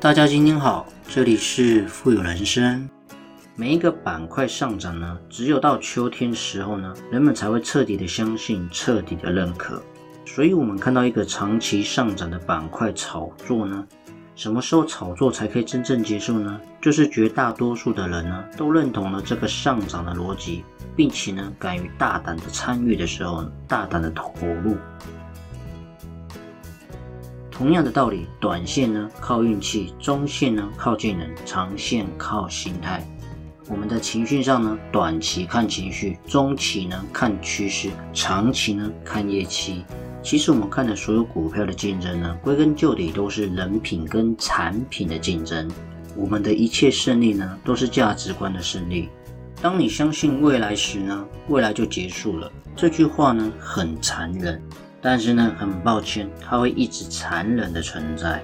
大家今天好，这里是富有人生。每一个板块上涨呢，只有到秋天时候呢，人们才会彻底的相信，彻底的认可。所以，我们看到一个长期上涨的板块炒作呢，什么时候炒作才可以真正结束呢？就是绝大多数的人呢，都认同了这个上涨的逻辑，并且呢，敢于大胆的参与的时候，大胆的投入。同样的道理，短线呢靠运气，中线呢靠技能，长线靠心态。我们的情绪上呢，短期看情绪，中期呢看趋势，长期呢看业绩。其实我们看的所有股票的竞争呢，归根究底都是人品跟产品的竞争。我们的一切胜利呢，都是价值观的胜利。当你相信未来时呢，未来就结束了。这句话呢很残忍。但是呢，很抱歉，它会一直残忍的存在。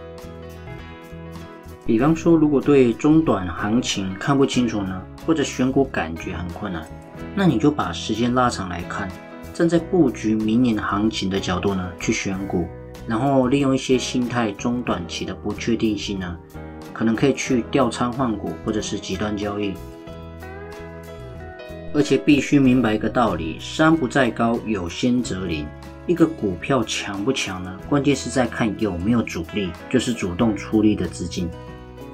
比方说，如果对中短行情看不清楚呢，或者选股感觉很困难，那你就把时间拉长来看，站在布局明年行情的角度呢去选股，然后利用一些心态中短期的不确定性呢，可能可以去调仓换股或者是极端交易。而且必须明白一个道理：山不在高，有仙则灵。一个股票强不强呢？关键是在看有没有主力，就是主动出力的资金。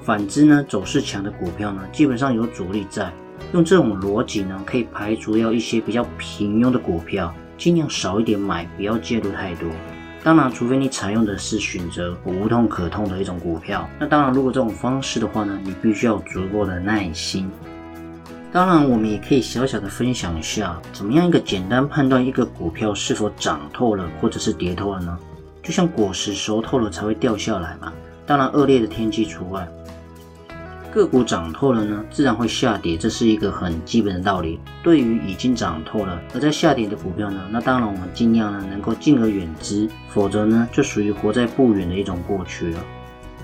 反之呢，走势强的股票呢，基本上有主力在。用这种逻辑呢，可以排除掉一些比较平庸的股票，尽量少一点买，不要介入太多。当然，除非你采用的是选择无痛可痛的一种股票。那当然，如果这种方式的话呢，你必须要足够的耐心。当然，我们也可以小小的分享一下，怎么样一个简单判断一个股票是否涨透了或者是跌透了呢？就像果实熟透了才会掉下来嘛，当然恶劣的天气除外。个股涨透了呢，自然会下跌，这是一个很基本的道理。对于已经涨透了而在下跌的股票呢，那当然我们尽量呢能够敬而远之，否则呢就属于活在不远的一种过去了。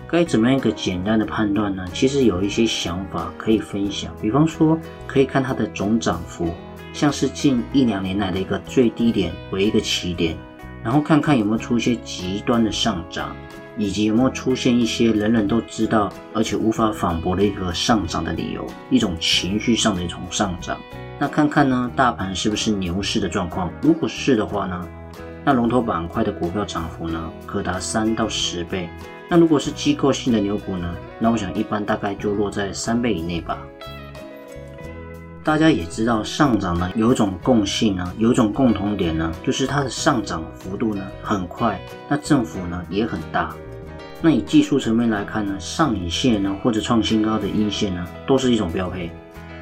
该怎么样一个简单的判断呢？其实有一些想法可以分享，比方说可以看它的总涨幅，像是近一两年来的一个最低点为一个起点，然后看看有没有出现极端的上涨，以及有没有出现一些人人都知道而且无法反驳的一个上涨的理由，一种情绪上的一种上涨。那看看呢，大盘是不是牛市的状况？如果是的话呢，那龙头板块的股票涨幅呢，可达三到十倍。那如果是机构性的牛股呢？那我想一般大概就落在三倍以内吧。大家也知道上涨呢有一种共性呢，有一种共同点呢，就是它的上涨幅度呢很快，那振幅呢也很大。那以技术层面来看呢，上影线呢或者创新高的阴线呢都是一种标配。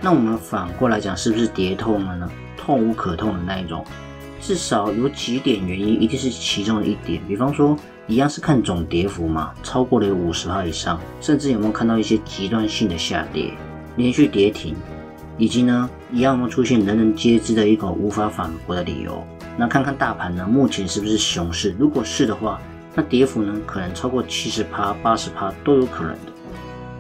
那我们反过来讲，是不是跌痛了呢？痛无可痛的那一种，至少有几点原因，一定是其中的一点。比方说。一样是看总跌幅嘛，超过了五十帕以上，甚至有没有看到一些极端性的下跌，连续跌停，以及呢，一样有出现人人皆知的一个无法反驳的理由？那看看大盘呢，目前是不是熊市？如果是的话，那跌幅呢，可能超过七十趴、八十趴都有可能的。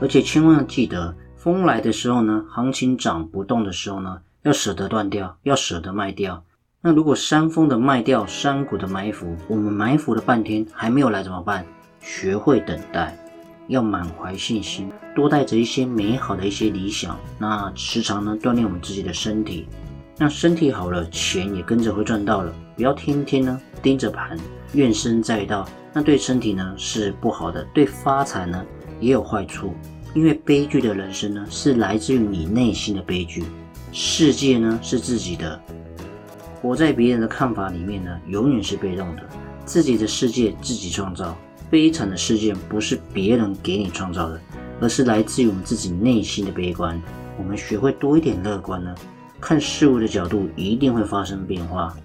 而且千万要记得，风来的时候呢，行情涨不动的时候呢，要舍得断掉，要舍得卖掉。那如果山峰的卖掉，山谷的埋伏，我们埋伏了半天还没有来怎么办？学会等待，要满怀信心，多带着一些美好的一些理想。那时常呢锻炼我们自己的身体，那身体好了，钱也跟着会赚到了。不要天天呢盯着盘，怨声载道，那对身体呢是不好的，对发财呢也有坏处。因为悲剧的人生呢是来自于你内心的悲剧，世界呢是自己的。活在别人的看法里面呢，永远是被动的。自己的世界自己创造，悲惨的事件不是别人给你创造的，而是来自于我们自己内心的悲观。我们学会多一点乐观呢，看事物的角度一定会发生变化。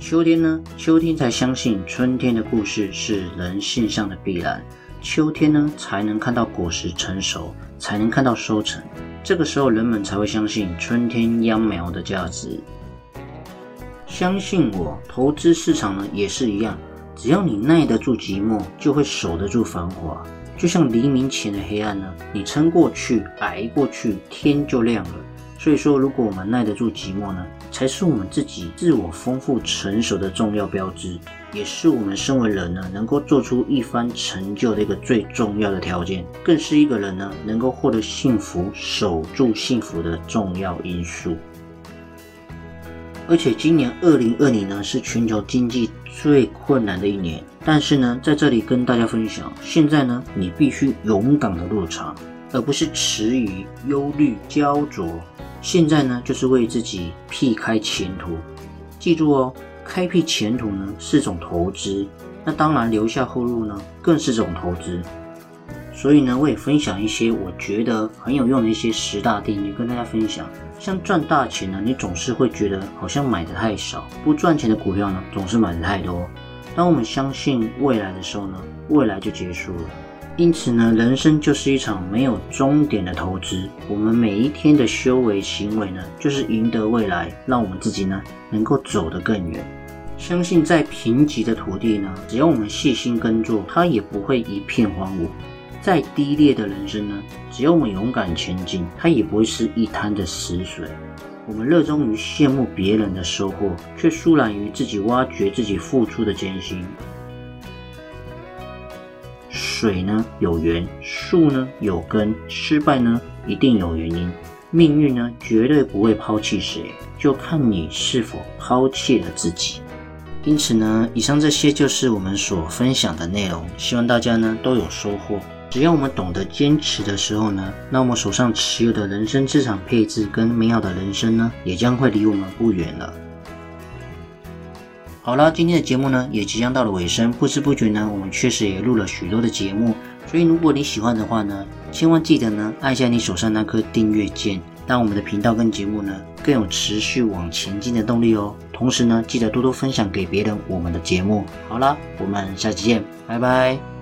秋天呢，秋天才相信春天的故事是人性上的必然。秋天呢，才能看到果实成熟，才能看到收成。这个时候，人们才会相信春天秧苗的价值。相信我，投资市场呢也是一样，只要你耐得住寂寞，就会守得住繁华。就像黎明前的黑暗呢，你撑过去，挨过去，天就亮了。所以说，如果我们耐得住寂寞呢，才是我们自己自我丰富成熟的重要标志，也是我们身为人呢能够做出一番成就的一个最重要的条件，更是一个人呢能够获得幸福、守住幸福的重要因素。而且今年二零二零呢是全球经济最困难的一年，但是呢，在这里跟大家分享，现在呢，你必须勇敢的入场，而不是迟疑、忧虑、焦灼。现在呢，就是为自己辟开前途。记住哦，开辟前途呢是种投资，那当然留下后路呢更是种投资。所以呢，我也分享一些我觉得很有用的一些十大定律跟大家分享。像赚大钱呢，你总是会觉得好像买的太少；不赚钱的股票呢，总是买的太多。当我们相信未来的时候呢，未来就结束了。因此呢，人生就是一场没有终点的投资。我们每一天的修为行为呢，就是赢得未来，让我们自己呢能够走得更远。相信在贫瘠的土地呢，只要我们细心耕作，它也不会一片荒芜。再低劣的人生呢，只要我们勇敢前进，它也不会是一滩的死水。我们热衷于羡慕别人的收获，却疏懒于自己挖掘自己付出的艰辛。水呢有源，树呢有根，失败呢一定有原因，命运呢绝对不会抛弃谁，就看你是否抛弃了自己。因此呢，以上这些就是我们所分享的内容，希望大家呢都有收获。只要我们懂得坚持的时候呢，那我们手上持有的人生资产配置跟美好的人生呢，也将会离我们不远了。好了，今天的节目呢也即将到了尾声，不知不觉呢，我们确实也录了许多的节目。所以如果你喜欢的话呢，千万记得呢按下你手上那颗订阅键，让我们的频道跟节目呢更有持续往前进的动力哦。同时呢，记得多多分享给别人我们的节目。好了，我们下期见，拜拜。